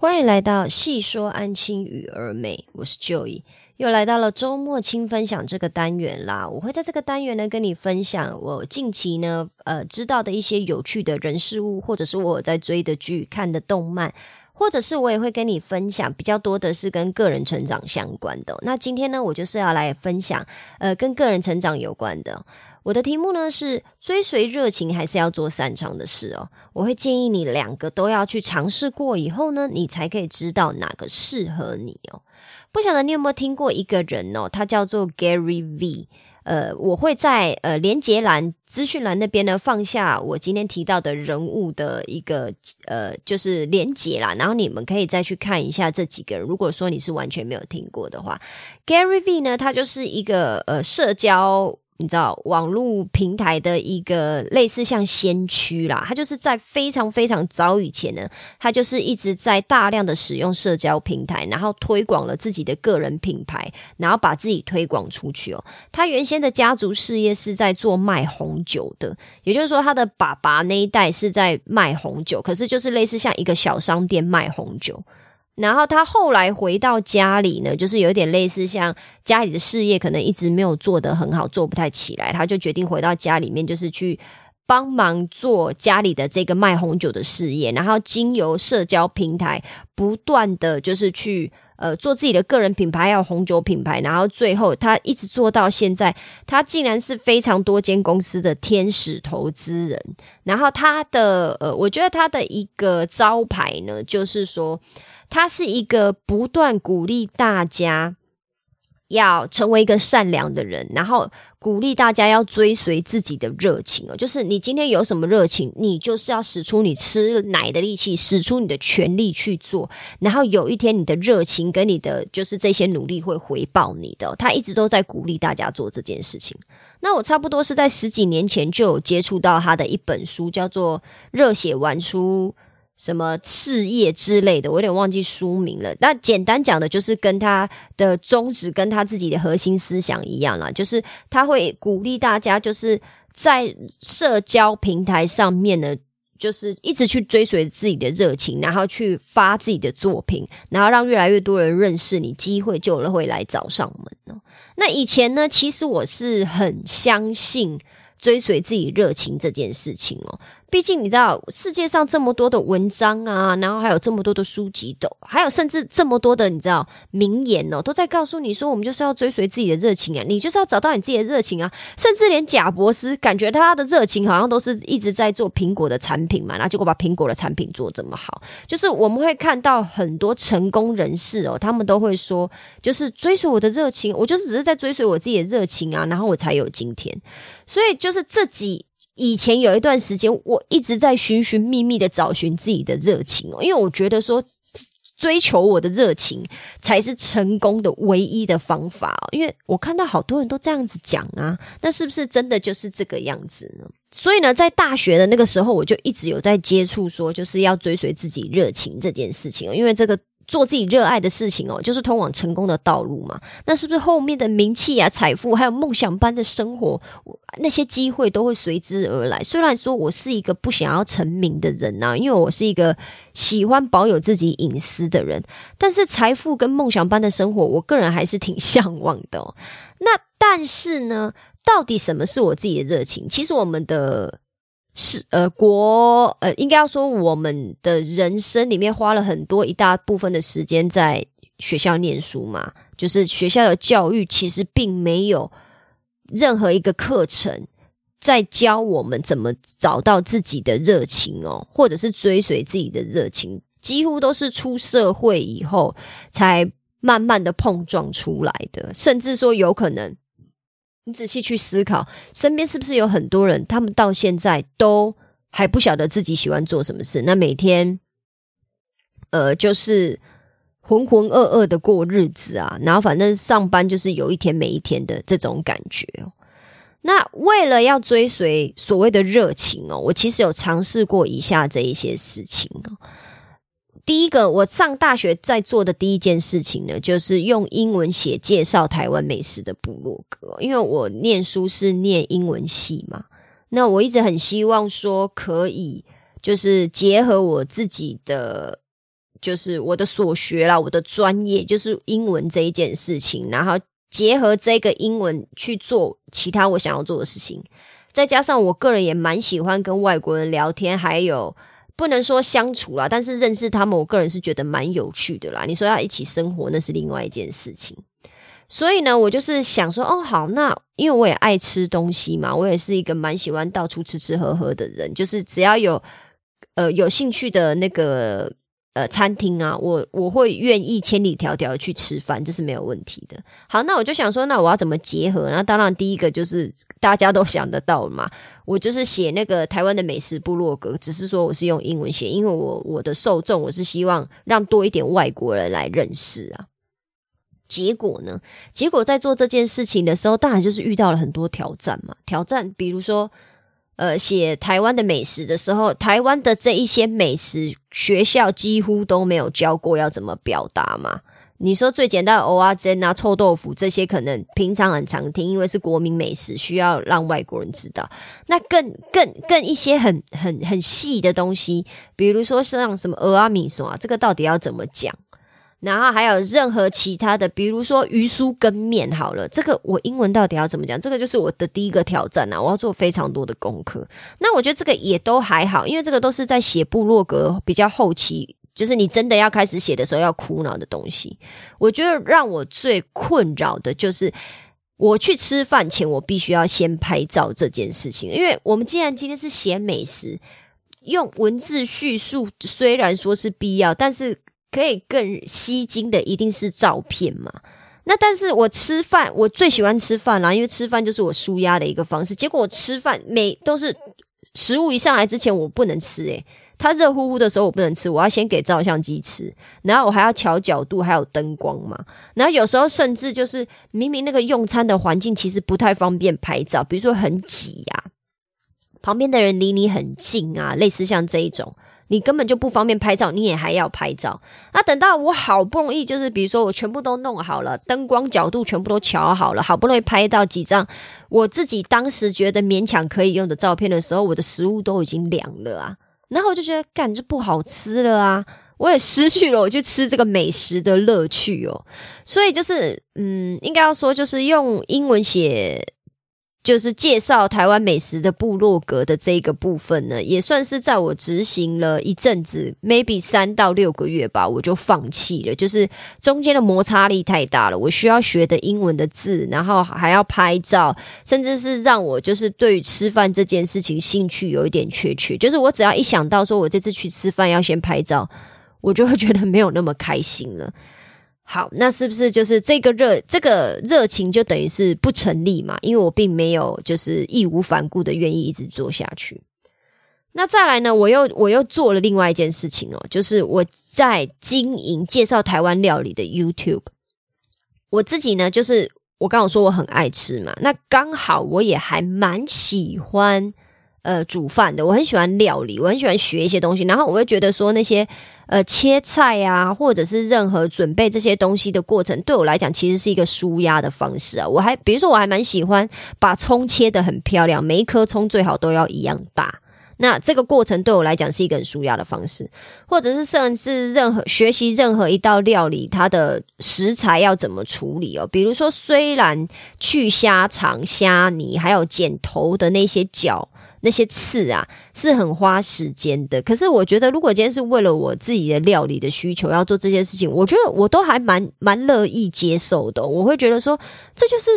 欢迎来到细说安亲与儿美，我是 Joy，又来到了周末轻分享这个单元啦。我会在这个单元呢跟你分享我近期呢呃知道的一些有趣的人事物，或者是我在追的剧、看的动漫，或者是我也会跟你分享比较多的是跟个人成长相关的。那今天呢，我就是要来分享呃跟个人成长有关的。我的题目呢是追随热情还是要做擅长的事哦？我会建议你两个都要去尝试过以后呢，你才可以知道哪个适合你哦。不晓得你有没有听过一个人哦，他叫做 Gary V。呃，我会在呃连接栏、资讯栏那边呢放下我今天提到的人物的一个呃就是连接啦，然后你们可以再去看一下这几个人。如果说你是完全没有听过的话，Gary V 呢，他就是一个呃社交。你知道网络平台的一个类似像先驱啦，他就是在非常非常早以前呢，他就是一直在大量的使用社交平台，然后推广了自己的个人品牌，然后把自己推广出去哦。他原先的家族事业是在做卖红酒的，也就是说他的爸爸那一代是在卖红酒，可是就是类似像一个小商店卖红酒。然后他后来回到家里呢，就是有点类似像家里的事业可能一直没有做得很好，做不太起来，他就决定回到家里面，就是去帮忙做家里的这个卖红酒的事业，然后经由社交平台不断的就是去呃做自己的个人品牌，还有红酒品牌，然后最后他一直做到现在，他竟然是非常多间公司的天使投资人。然后他的呃，我觉得他的一个招牌呢，就是说。他是一个不断鼓励大家要成为一个善良的人，然后鼓励大家要追随自己的热情哦。就是你今天有什么热情，你就是要使出你吃奶的力气，使出你的全力去做。然后有一天，你的热情跟你的就是这些努力会回报你的。他一直都在鼓励大家做这件事情。那我差不多是在十几年前就有接触到他的一本书，叫做《热血玩出》。什么事业之类的，我有点忘记书名了。那简单讲的，就是跟他的宗旨、跟他自己的核心思想一样啦，就是他会鼓励大家，就是在社交平台上面呢，就是一直去追随自己的热情，然后去发自己的作品，然后让越来越多人认识你，机会就会来找上门。那以前呢，其实我是很相信追随自己热情这件事情哦。毕竟你知道世界上这么多的文章啊，然后还有这么多的书籍都，还有甚至这么多的你知道名言哦，都在告诉你说，我们就是要追随自己的热情啊，你就是要找到你自己的热情啊。甚至连贾博士感觉他的热情好像都是一直在做苹果的产品嘛，然后结果把苹果的产品做这么好。就是我们会看到很多成功人士哦，他们都会说，就是追随我的热情，我就是只是在追随我自己的热情啊，然后我才有今天。所以就是这几。以前有一段时间，我一直在寻寻觅觅的找寻自己的热情哦，因为我觉得说追求我的热情才是成功的唯一的方法哦。因为我看到好多人都这样子讲啊，那是不是真的就是这个样子呢？所以呢，在大学的那个时候，我就一直有在接触说，就是要追随自己热情这件事情哦，因为这个。做自己热爱的事情哦，就是通往成功的道路嘛。那是不是后面的名气啊、财富，还有梦想般的生活，那些机会都会随之而来？虽然说我是一个不想要成名的人呐，因为我是一个喜欢保有自己隐私的人，但是财富跟梦想般的生活，我个人还是挺向往的。那但是呢，到底什么是我自己的热情？其实我们的。是呃国呃应该要说我们的人生里面花了很多一大部分的时间在学校念书嘛，就是学校的教育其实并没有任何一个课程在教我们怎么找到自己的热情哦，或者是追随自己的热情，几乎都是出社会以后才慢慢的碰撞出来的，甚至说有可能。你仔细去思考，身边是不是有很多人，他们到现在都还不晓得自己喜欢做什么事？那每天，呃，就是浑浑噩噩的过日子啊，然后反正上班就是有一天没一天的这种感觉。那为了要追随所谓的热情哦，我其实有尝试过以下这一些事情哦。第一个，我上大学在做的第一件事情呢，就是用英文写介绍台湾美食的部落格。因为我念书是念英文系嘛，那我一直很希望说可以，就是结合我自己的就是我的所学啦，我的专业就是英文这一件事情，然后结合这个英文去做其他我想要做的事情，再加上我个人也蛮喜欢跟外国人聊天，还有不能说相处啦，但是认识他们，我个人是觉得蛮有趣的啦。你说要一起生活，那是另外一件事情。所以呢，我就是想说，哦，好，那因为我也爱吃东西嘛，我也是一个蛮喜欢到处吃吃喝喝的人，就是只要有呃有兴趣的那个呃餐厅啊，我我会愿意千里迢迢去吃饭，这是没有问题的。好，那我就想说，那我要怎么结合？那当然，第一个就是大家都想得到嘛，我就是写那个台湾的美食部落格，只是说我是用英文写，因为我我的受众我是希望让多一点外国人来认识啊。结果呢？结果在做这件事情的时候，当然就是遇到了很多挑战嘛。挑战，比如说，呃，写台湾的美食的时候，台湾的这一些美食学校几乎都没有教过要怎么表达嘛。你说最简单的蚵仔煎啊、臭豆腐这些，可能平常很常听，因为是国民美食，需要让外国人知道。那更更更一些很很很细的东西，比如说像什么蚵仔米线啊，这个到底要怎么讲？然后还有任何其他的，比如说鱼酥跟面，好了，这个我英文到底要怎么讲？这个就是我的第一个挑战呐，我要做非常多的功课。那我觉得这个也都还好，因为这个都是在写部落格比较后期，就是你真的要开始写的时候要苦恼的东西。我觉得让我最困扰的就是我去吃饭前，我必须要先拍照这件事情，因为我们既然今天是写美食，用文字叙述虽然说是必要，但是。可以更吸睛的一定是照片嘛？那但是我吃饭，我最喜欢吃饭啦，因为吃饭就是我舒压的一个方式。结果我吃饭每都是食物一上来之前我不能吃，诶，它热乎乎的时候我不能吃，我要先给照相机吃，然后我还要调角度，还有灯光嘛。然后有时候甚至就是明明那个用餐的环境其实不太方便拍照，比如说很挤呀，旁边的人离你很近啊，类似像这一种。你根本就不方便拍照，你也还要拍照。那等到我好不容易，就是比如说我全部都弄好了，灯光角度全部都调好了，好不容易拍到几张我自己当时觉得勉强可以用的照片的时候，我的食物都已经凉了啊。然后我就觉得，干这不好吃了啊！我也失去了我去吃这个美食的乐趣哦。所以就是，嗯，应该要说，就是用英文写。就是介绍台湾美食的部落格的这个部分呢，也算是在我执行了一阵子，maybe 三到六个月吧，我就放弃了。就是中间的摩擦力太大了，我需要学的英文的字，然后还要拍照，甚至是让我就是对于吃饭这件事情兴趣有一点缺缺。就是我只要一想到说我这次去吃饭要先拍照，我就会觉得没有那么开心了。好，那是不是就是这个热这个热情就等于是不成立嘛？因为我并没有就是义无反顾的愿意一直做下去。那再来呢，我又我又做了另外一件事情哦，就是我在经营介绍台湾料理的 YouTube。我自己呢，就是我刚刚说我很爱吃嘛，那刚好我也还蛮喜欢呃煮饭的，我很喜欢料理，我很喜欢学一些东西，然后我会觉得说那些。呃，切菜啊，或者是任何准备这些东西的过程，对我来讲其实是一个舒压的方式啊。我还比如说，我还蛮喜欢把葱切的很漂亮，每一颗葱最好都要一样大。那这个过程对我来讲是一个很舒压的方式，或者是甚至任何学习任何一道料理，它的食材要怎么处理哦。比如说，虽然去虾肠、虾泥，还有剪头的那些脚。那些刺啊是很花时间的，可是我觉得如果今天是为了我自己的料理的需求要做这些事情，我觉得我都还蛮蛮乐意接受的。我会觉得说，这就是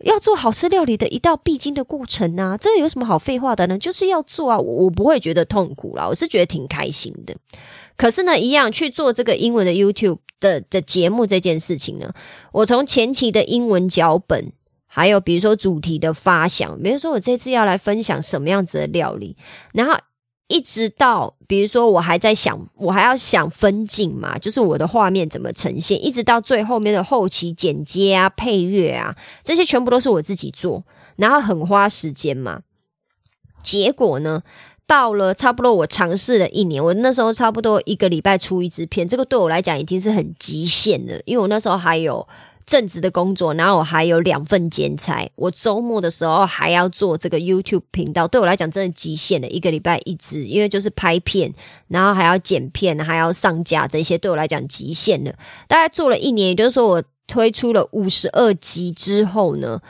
要做好吃料理的一道必经的过程啊，这有什么好废话的呢？就是要做啊，我不会觉得痛苦啦，我是觉得挺开心的。可是呢，一样去做这个英文的 YouTube 的的节目这件事情呢，我从前期的英文脚本。还有比如说主题的发想，比如说我这次要来分享什么样子的料理，然后一直到比如说我还在想，我还要想分镜嘛，就是我的画面怎么呈现，一直到最后面的后期剪接啊、配乐啊，这些全部都是我自己做，然后很花时间嘛。结果呢，到了差不多我尝试了一年，我那时候差不多一个礼拜出一支片，这个对我来讲已经是很极限了，因为我那时候还有。正职的工作，然后我还有两份兼差，我周末的时候还要做这个 YouTube 频道，对我来讲真的极限了，一个礼拜一支，因为就是拍片，然后还要剪片，还要上架，这些对我来讲极限了。大概做了一年，也就是说我推出了五十二集之后呢，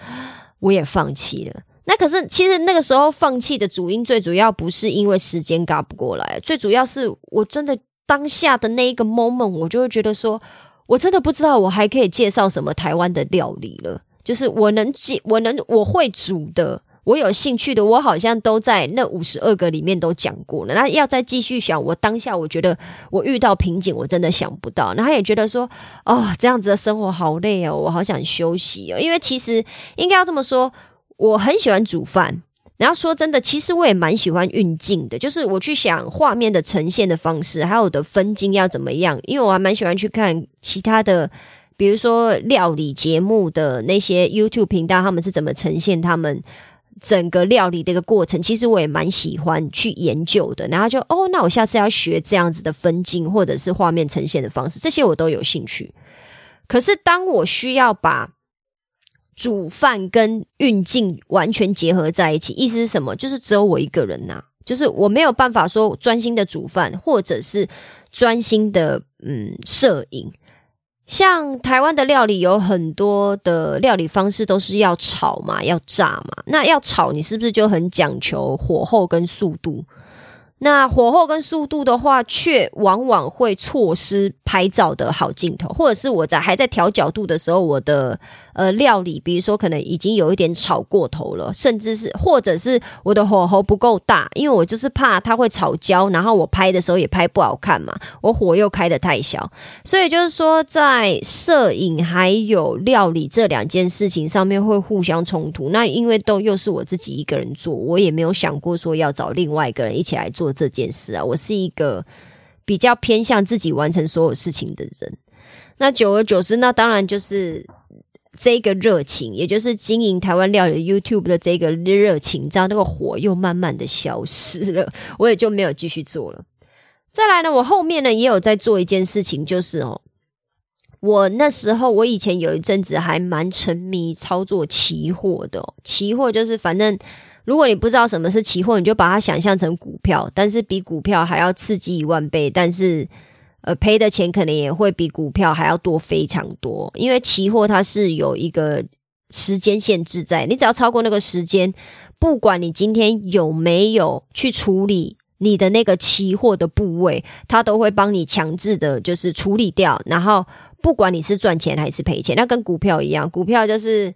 我也放弃了。那可是其实那个时候放弃的主因，最主要不是因为时间赶不过来，最主要是我真的当下的那一个 moment，我就会觉得说。我真的不知道我还可以介绍什么台湾的料理了。就是我能介，我能我会煮的，我有兴趣的，我好像都在那五十二个里面都讲过了。那要再继续想，我当下我觉得我遇到瓶颈，我真的想不到。那他也觉得说，哦，这样子的生活好累哦，我好想休息哦。因为其实应该要这么说，我很喜欢煮饭。然后说真的，其实我也蛮喜欢运镜的，就是我去想画面的呈现的方式，还有我的分镜要怎么样，因为我还蛮喜欢去看其他的，比如说料理节目的那些 YouTube 频道，他们是怎么呈现他们整个料理的一个过程。其实我也蛮喜欢去研究的。然后就哦，那我下次要学这样子的分镜或者是画面呈现的方式，这些我都有兴趣。可是当我需要把煮饭跟运镜完全结合在一起，意思是什么？就是只有我一个人呐，就是我没有办法说专心的煮饭，或者是专心的嗯摄影。像台湾的料理有很多的料理方式都是要炒嘛，要炸嘛。那要炒，你是不是就很讲求火候跟速度？那火候跟速度的话，却往往会错失拍照的好镜头，或者是我在还在调角度的时候，我的。呃，料理，比如说可能已经有一点炒过头了，甚至是或者是我的火候不够大，因为我就是怕它会炒焦，然后我拍的时候也拍不好看嘛，我火又开的太小，所以就是说在摄影还有料理这两件事情上面会互相冲突。那因为都又是我自己一个人做，我也没有想过说要找另外一个人一起来做这件事啊。我是一个比较偏向自己完成所有事情的人。那久而久之，那当然就是。这个热情，也就是经营台湾料理 YouTube 的这个热情，知道那个火又慢慢的消失了，我也就没有继续做了。再来呢，我后面呢也有在做一件事情，就是哦，我那时候我以前有一阵子还蛮沉迷操作期货的，期货就是反正如果你不知道什么是期货，你就把它想象成股票，但是比股票还要刺激一万倍，但是。呃，赔的钱可能也会比股票还要多非常多，因为期货它是有一个时间限制在，你只要超过那个时间，不管你今天有没有去处理你的那个期货的部位，它都会帮你强制的，就是处理掉。然后不管你是赚钱还是赔钱，那跟股票一样，股票就是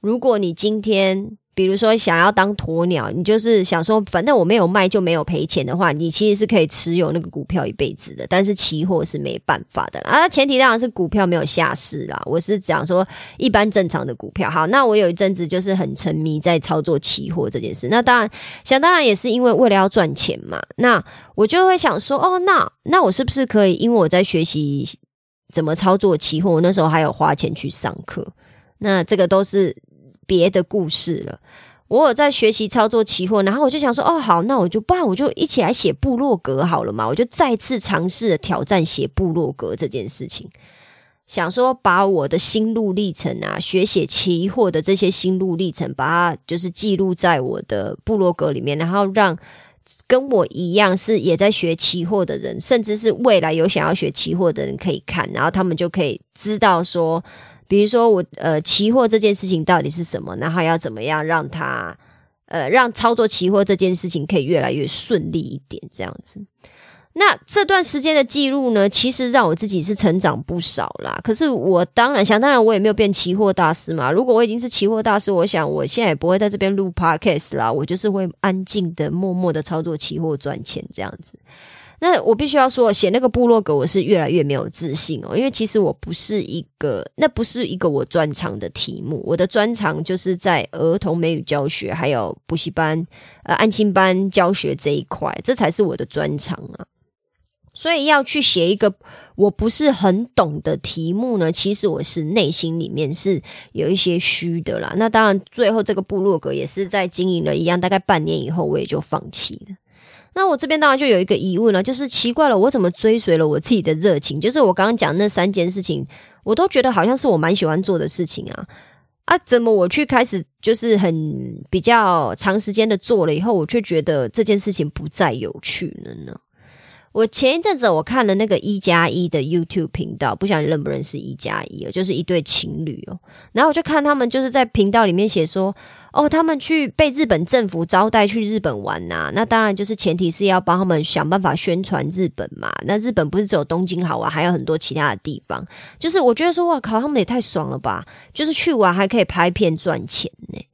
如果你今天。比如说，想要当鸵鸟，你就是想说，反正我没有卖就没有赔钱的话，你其实是可以持有那个股票一辈子的。但是期货是没办法的啦啊，前提当然是股票没有下市啦。我是讲说一般正常的股票。好，那我有一阵子就是很沉迷在操作期货这件事。那当然，想当然也是因为为了要赚钱嘛。那我就会想说，哦，那那我是不是可以？因为我在学习怎么操作期货，我那时候还有花钱去上课。那这个都是。别的故事了，我有在学习操作期货，然后我就想说，哦，好，那我就不然我就一起来写部落格好了嘛，我就再次尝试挑战写部落格这件事情，想说把我的心路历程啊，学写期货的这些心路历程，把它就是记录在我的部落格里面，然后让跟我一样是也在学期货的人，甚至是未来有想要学期货的人可以看，然后他们就可以知道说。比如说我呃期货这件事情到底是什么，然后要怎么样让它呃让操作期货这件事情可以越来越顺利一点这样子。那这段时间的记录呢，其实让我自己是成长不少啦。可是我当然想当然我也没有变期货大师嘛。如果我已经是期货大师，我想我现在也不会在这边录 podcast 啦，我就是会安静的默默的操作期货赚钱这样子。那我必须要说，写那个部落格，我是越来越没有自信哦。因为其实我不是一个，那不是一个我专长的题目。我的专长就是在儿童美语教学，还有补习班、呃安心班教学这一块，这才是我的专长啊。所以要去写一个我不是很懂的题目呢，其实我是内心里面是有一些虚的啦。那当然，最后这个部落格也是在经营了一样，大概半年以后，我也就放弃了。那我这边当然就有一个疑问了，就是奇怪了，我怎么追随了我自己的热情？就是我刚刚讲那三件事情，我都觉得好像是我蛮喜欢做的事情啊啊！怎么我去开始就是很比较长时间的做了以后，我却觉得这件事情不再有趣了呢？我前一阵子我看了那个一加一的 YouTube 频道，不晓得认不认识一加一哦，就是一对情侣哦。然后我就看他们就是在频道里面写说，哦，他们去被日本政府招待去日本玩呐。那当然就是前提是要帮他们想办法宣传日本嘛。那日本不是只有东京好玩，还有很多其他的地方。就是我觉得说，哇靠，他们也太爽了吧！就是去玩还可以拍片赚钱呢。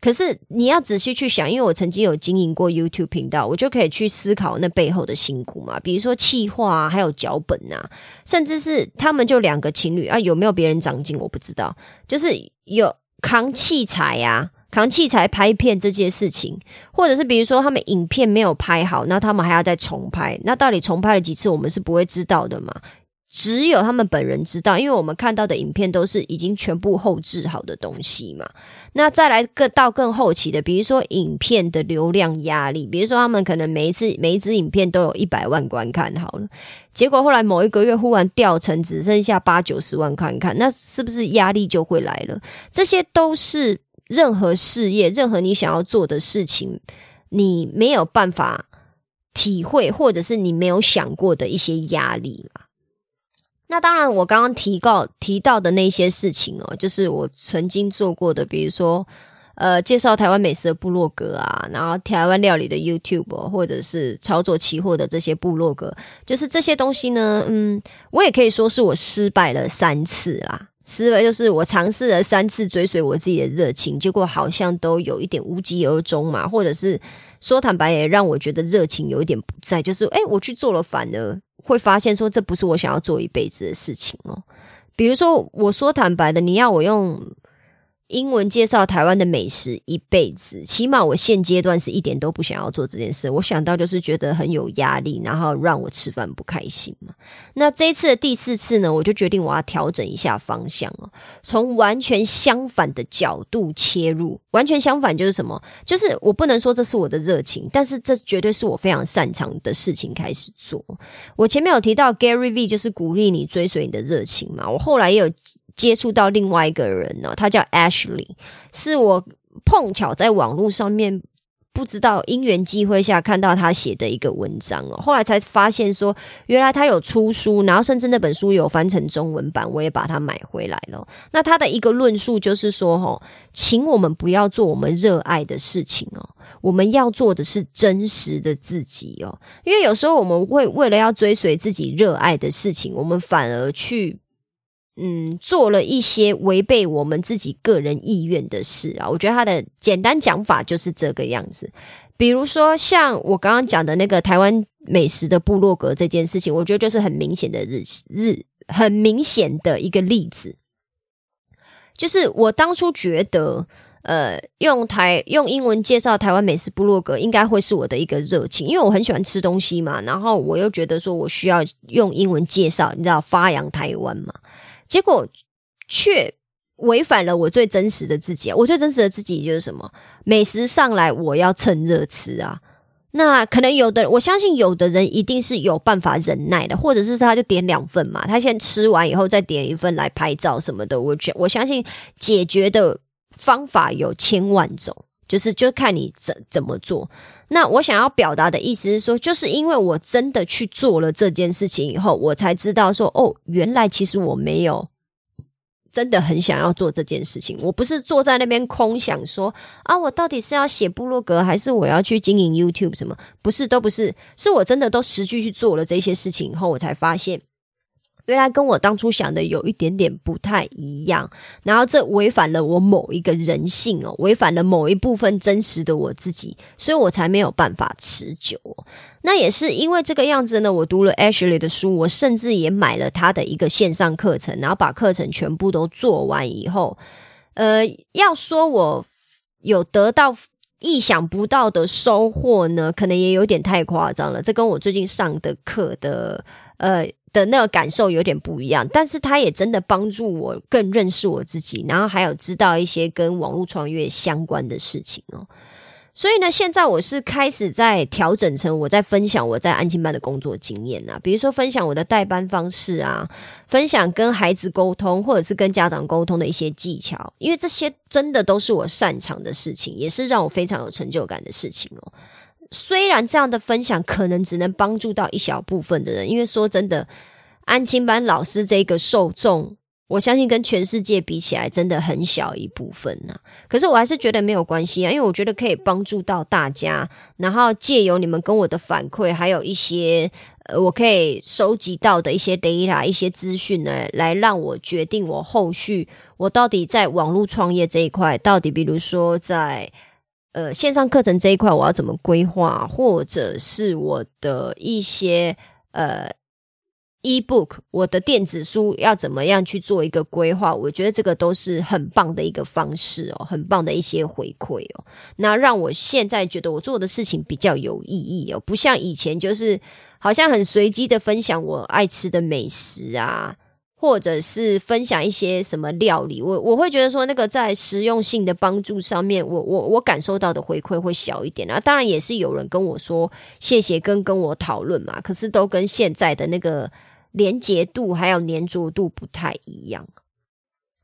可是你要仔细去想，因为我曾经有经营过 YouTube 频道，我就可以去思考那背后的辛苦嘛。比如说企划啊，还有脚本啊，甚至是他们就两个情侣啊，有没有别人长进我不知道。就是有扛器材呀，扛器材拍片这件事情，或者是比如说他们影片没有拍好，那他们还要再重拍，那到底重拍了几次，我们是不会知道的嘛。只有他们本人知道，因为我们看到的影片都是已经全部后置好的东西嘛。那再来更到更后期的，比如说影片的流量压力，比如说他们可能每一次每一支影片都有一百万观看好了，结果后来某一个月忽然掉成只剩下八九十万观看，那是不是压力就会来了？这些都是任何事业、任何你想要做的事情，你没有办法体会，或者是你没有想过的一些压力嘛。那当然，我刚刚提告提到的那些事情哦，就是我曾经做过的，比如说，呃，介绍台湾美食的部落格啊，然后台湾料理的 YouTube，或者是操作期货的这些部落格，就是这些东西呢，嗯，我也可以说是我失败了三次啦。思维就是我尝试了三次追随我自己的热情，结果好像都有一点无疾而终嘛，或者是说坦白也让我觉得热情有一点不在，就是诶，我去做了反而。会发现说这不是我想要做一辈子的事情哦。比如说，我说坦白的，你要我用。英文介绍台湾的美食一辈子，起码我现阶段是一点都不想要做这件事。我想到就是觉得很有压力，然后让我吃饭不开心嘛。那这一次的第四次呢，我就决定我要调整一下方向哦，从完全相反的角度切入。完全相反就是什么？就是我不能说这是我的热情，但是这绝对是我非常擅长的事情。开始做。我前面有提到 Gary V，就是鼓励你追随你的热情嘛。我后来也有。接触到另外一个人呢，他叫 Ashley，是我碰巧在网络上面不知道因缘机会下看到他写的一个文章哦，后来才发现说原来他有出书，然后甚至那本书有翻成中文版，我也把它买回来了。那他的一个论述就是说，哈，请我们不要做我们热爱的事情哦，我们要做的是真实的自己哦，因为有时候我们会为了要追随自己热爱的事情，我们反而去。嗯，做了一些违背我们自己个人意愿的事啊，我觉得他的简单讲法就是这个样子。比如说，像我刚刚讲的那个台湾美食的部落格这件事情，我觉得就是很明显的日日很明显的一个例子。就是我当初觉得，呃，用台用英文介绍台湾美食部落格应该会是我的一个热情，因为我很喜欢吃东西嘛，然后我又觉得说我需要用英文介绍，你知道发扬台湾嘛。结果却违反了我最真实的自己！我最真实的自己就是什么？美食上来，我要趁热吃啊！那可能有的，我相信有的人一定是有办法忍耐的，或者是他就点两份嘛，他先吃完以后再点一份来拍照什么的。我觉我相信解决的方法有千万种，就是就看你怎怎么做。那我想要表达的意思是说，就是因为我真的去做了这件事情以后，我才知道说，哦，原来其实我没有真的很想要做这件事情。我不是坐在那边空想说，啊，我到底是要写部落格，还是我要去经营 YouTube 什么？不是，都不是，是我真的都实际去做了这些事情以后，我才发现。原来跟我当初想的有一点点不太一样，然后这违反了我某一个人性哦，违反了某一部分真实的我自己，所以我才没有办法持久。那也是因为这个样子呢，我读了 Ashley 的书，我甚至也买了他的一个线上课程，然后把课程全部都做完以后，呃，要说我有得到意想不到的收获呢，可能也有点太夸张了。这跟我最近上的课的呃。的那个感受有点不一样，但是他也真的帮助我更认识我自己，然后还有知道一些跟网络创业相关的事情哦。所以呢，现在我是开始在调整成我在分享我在安亲班的工作经验啊，比如说分享我的代班方式啊，分享跟孩子沟通或者是跟家长沟通的一些技巧，因为这些真的都是我擅长的事情，也是让我非常有成就感的事情哦。虽然这样的分享可能只能帮助到一小部分的人，因为说真的，安亲班老师这个受众。我相信跟全世界比起来，真的很小一部分呢。可是我还是觉得没有关系啊，因为我觉得可以帮助到大家。然后借由你们跟我的反馈，还有一些呃，我可以收集到的一些 data、一些资讯呢，来让我决定我后续我到底在网络创业这一块，到底比如说在呃线上课程这一块，我要怎么规划，或者是我的一些呃。ebook，我的电子书要怎么样去做一个规划？我觉得这个都是很棒的一个方式哦，很棒的一些回馈哦。那让我现在觉得我做的事情比较有意义哦，不像以前就是好像很随机的分享我爱吃的美食啊，或者是分享一些什么料理。我我会觉得说那个在实用性的帮助上面，我我我感受到的回馈会小一点啊。当然也是有人跟我说谢谢，跟跟我讨论嘛，可是都跟现在的那个。连结度还有粘着度不太一样，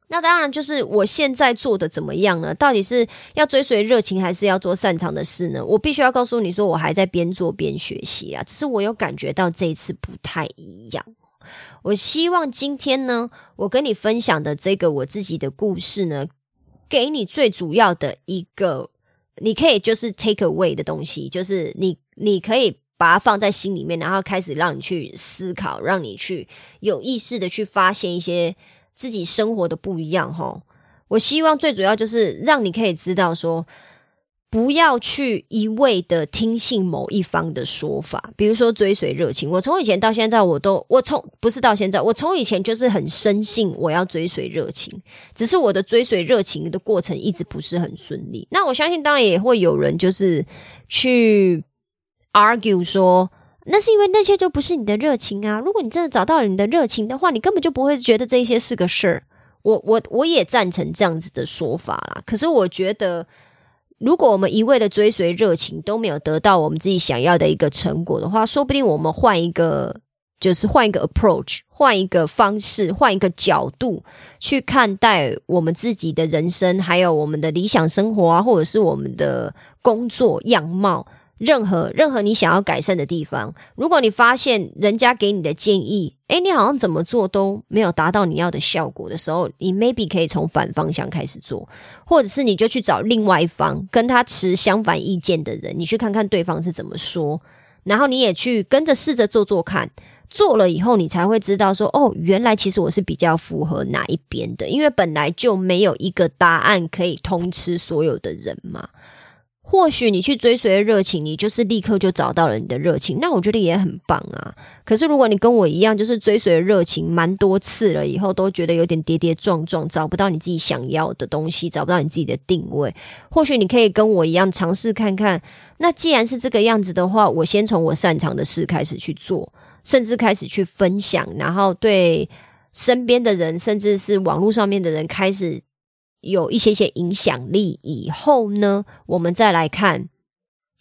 那当然就是我现在做的怎么样呢？到底是要追随热情，还是要做擅长的事呢？我必须要告诉你说，我还在边做边学习啊。只是我有感觉到这一次不太一样。我希望今天呢，我跟你分享的这个我自己的故事呢，给你最主要的一个，你可以就是 take away 的东西，就是你你可以。把它放在心里面，然后开始让你去思考，让你去有意识的去发现一些自己生活的不一样。哈，我希望最主要就是让你可以知道说，不要去一味的听信某一方的说法，比如说追随热情。我从以前到现在，我都我从不是到现在，我从以前就是很深信我要追随热情，只是我的追随热情的过程一直不是很顺利。那我相信，当然也会有人就是去。argue 说，那是因为那些就不是你的热情啊！如果你真的找到了你的热情的话，你根本就不会觉得这些是个事儿。我我我也赞成这样子的说法啦。可是我觉得，如果我们一味的追随热情，都没有得到我们自己想要的一个成果的话，说不定我们换一个，就是换一个 approach，换一个方式，换一个角度去看待我们自己的人生，还有我们的理想生活啊，或者是我们的工作样貌。任何任何你想要改善的地方，如果你发现人家给你的建议，诶，你好像怎么做都没有达到你要的效果的时候，你 maybe 可以从反方向开始做，或者是你就去找另外一方跟他持相反意见的人，你去看看对方是怎么说，然后你也去跟着试着做做看，做了以后你才会知道说，哦，原来其实我是比较符合哪一边的，因为本来就没有一个答案可以通吃所有的人嘛。或许你去追随热情，你就是立刻就找到了你的热情，那我觉得也很棒啊。可是如果你跟我一样，就是追随热情蛮多次了，以后都觉得有点跌跌撞撞，找不到你自己想要的东西，找不到你自己的定位。或许你可以跟我一样尝试看看。那既然是这个样子的话，我先从我擅长的事开始去做，甚至开始去分享，然后对身边的人，甚至是网络上面的人开始。有一些些影响力以后呢，我们再来看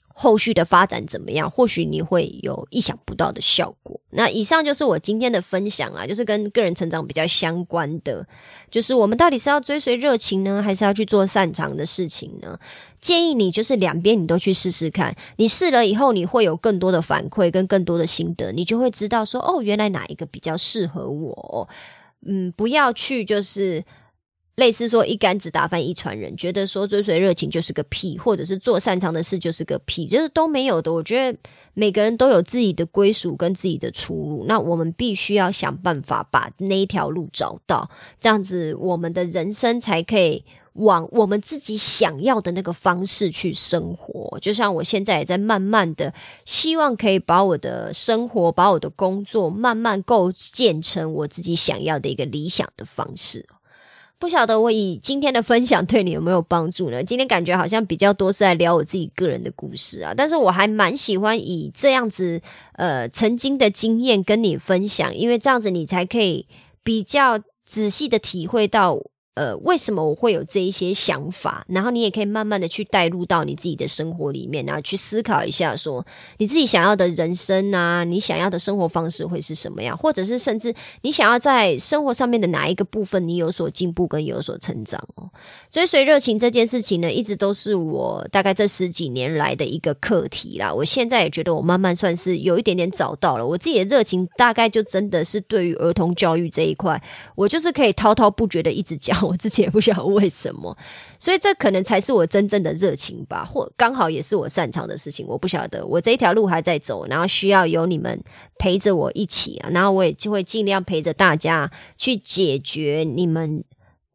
后续的发展怎么样？或许你会有意想不到的效果。那以上就是我今天的分享啊，就是跟个人成长比较相关的，就是我们到底是要追随热情呢，还是要去做擅长的事情呢？建议你就是两边你都去试试看，你试了以后，你会有更多的反馈跟更多的心得，你就会知道说，哦，原来哪一个比较适合我。嗯，不要去就是。类似说一竿子打翻一船人，觉得说追随热情就是个屁，或者是做擅长的事就是个屁，就是都没有的。我觉得每个人都有自己的归属跟自己的出路，那我们必须要想办法把那一条路找到，这样子我们的人生才可以往我们自己想要的那个方式去生活。就像我现在也在慢慢的，希望可以把我的生活、把我的工作慢慢构建成我自己想要的一个理想的方式。不晓得我以今天的分享对你有没有帮助呢？今天感觉好像比较多是在聊我自己个人的故事啊，但是我还蛮喜欢以这样子呃曾经的经验跟你分享，因为这样子你才可以比较仔细的体会到呃，为什么我会有这一些想法？然后你也可以慢慢的去带入到你自己的生活里面，然后去思考一下，说你自己想要的人生啊，你想要的生活方式会是什么样？或者是甚至你想要在生活上面的哪一个部分你有所进步跟有所成长哦？追随热情这件事情呢，一直都是我大概这十几年来的一个课题啦。我现在也觉得我慢慢算是有一点点找到了我自己的热情，大概就真的是对于儿童教育这一块，我就是可以滔滔不绝的一直讲。我自己也不晓得为什么，所以这可能才是我真正的热情吧，或刚好也是我擅长的事情。我不晓得，我这一条路还在走，然后需要有你们陪着我一起啊，然后我也就会尽量陪着大家去解决你们。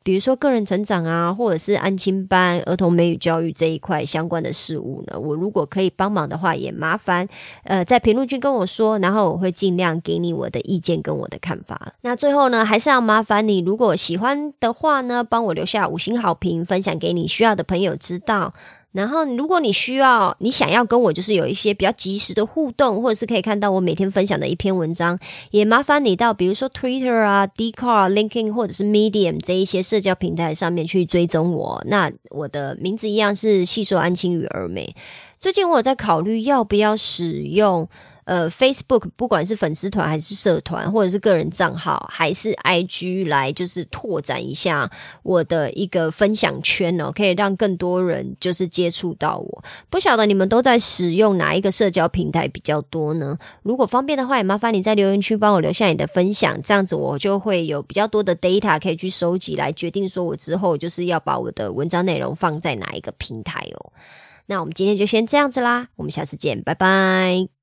比如说个人成长啊，或者是安亲班、儿童美语教育这一块相关的事物呢，我如果可以帮忙的话，也麻烦呃在评论区跟我说，然后我会尽量给你我的意见跟我的看法。那最后呢，还是要麻烦你，如果喜欢的话呢，帮我留下五星好评，分享给你需要的朋友知道。然后，如果你需要，你想要跟我就是有一些比较及时的互动，或者是可以看到我每天分享的一篇文章，也麻烦你到比如说 Twitter 啊、d c a r l i n k i n g 或者是 Medium 这一些社交平台上面去追踪我。那我的名字一样是细说安青与儿美。最近我有在考虑要不要使用。呃，Facebook 不管是粉丝团还是社团，或者是个人账号，还是 IG 来，就是拓展一下我的一个分享圈哦，可以让更多人就是接触到我。不晓得你们都在使用哪一个社交平台比较多呢？如果方便的话，也麻烦你在留言区帮我留下你的分享，这样子我就会有比较多的 data 可以去收集，来决定说我之后就是要把我的文章内容放在哪一个平台哦。那我们今天就先这样子啦，我们下次见，拜拜。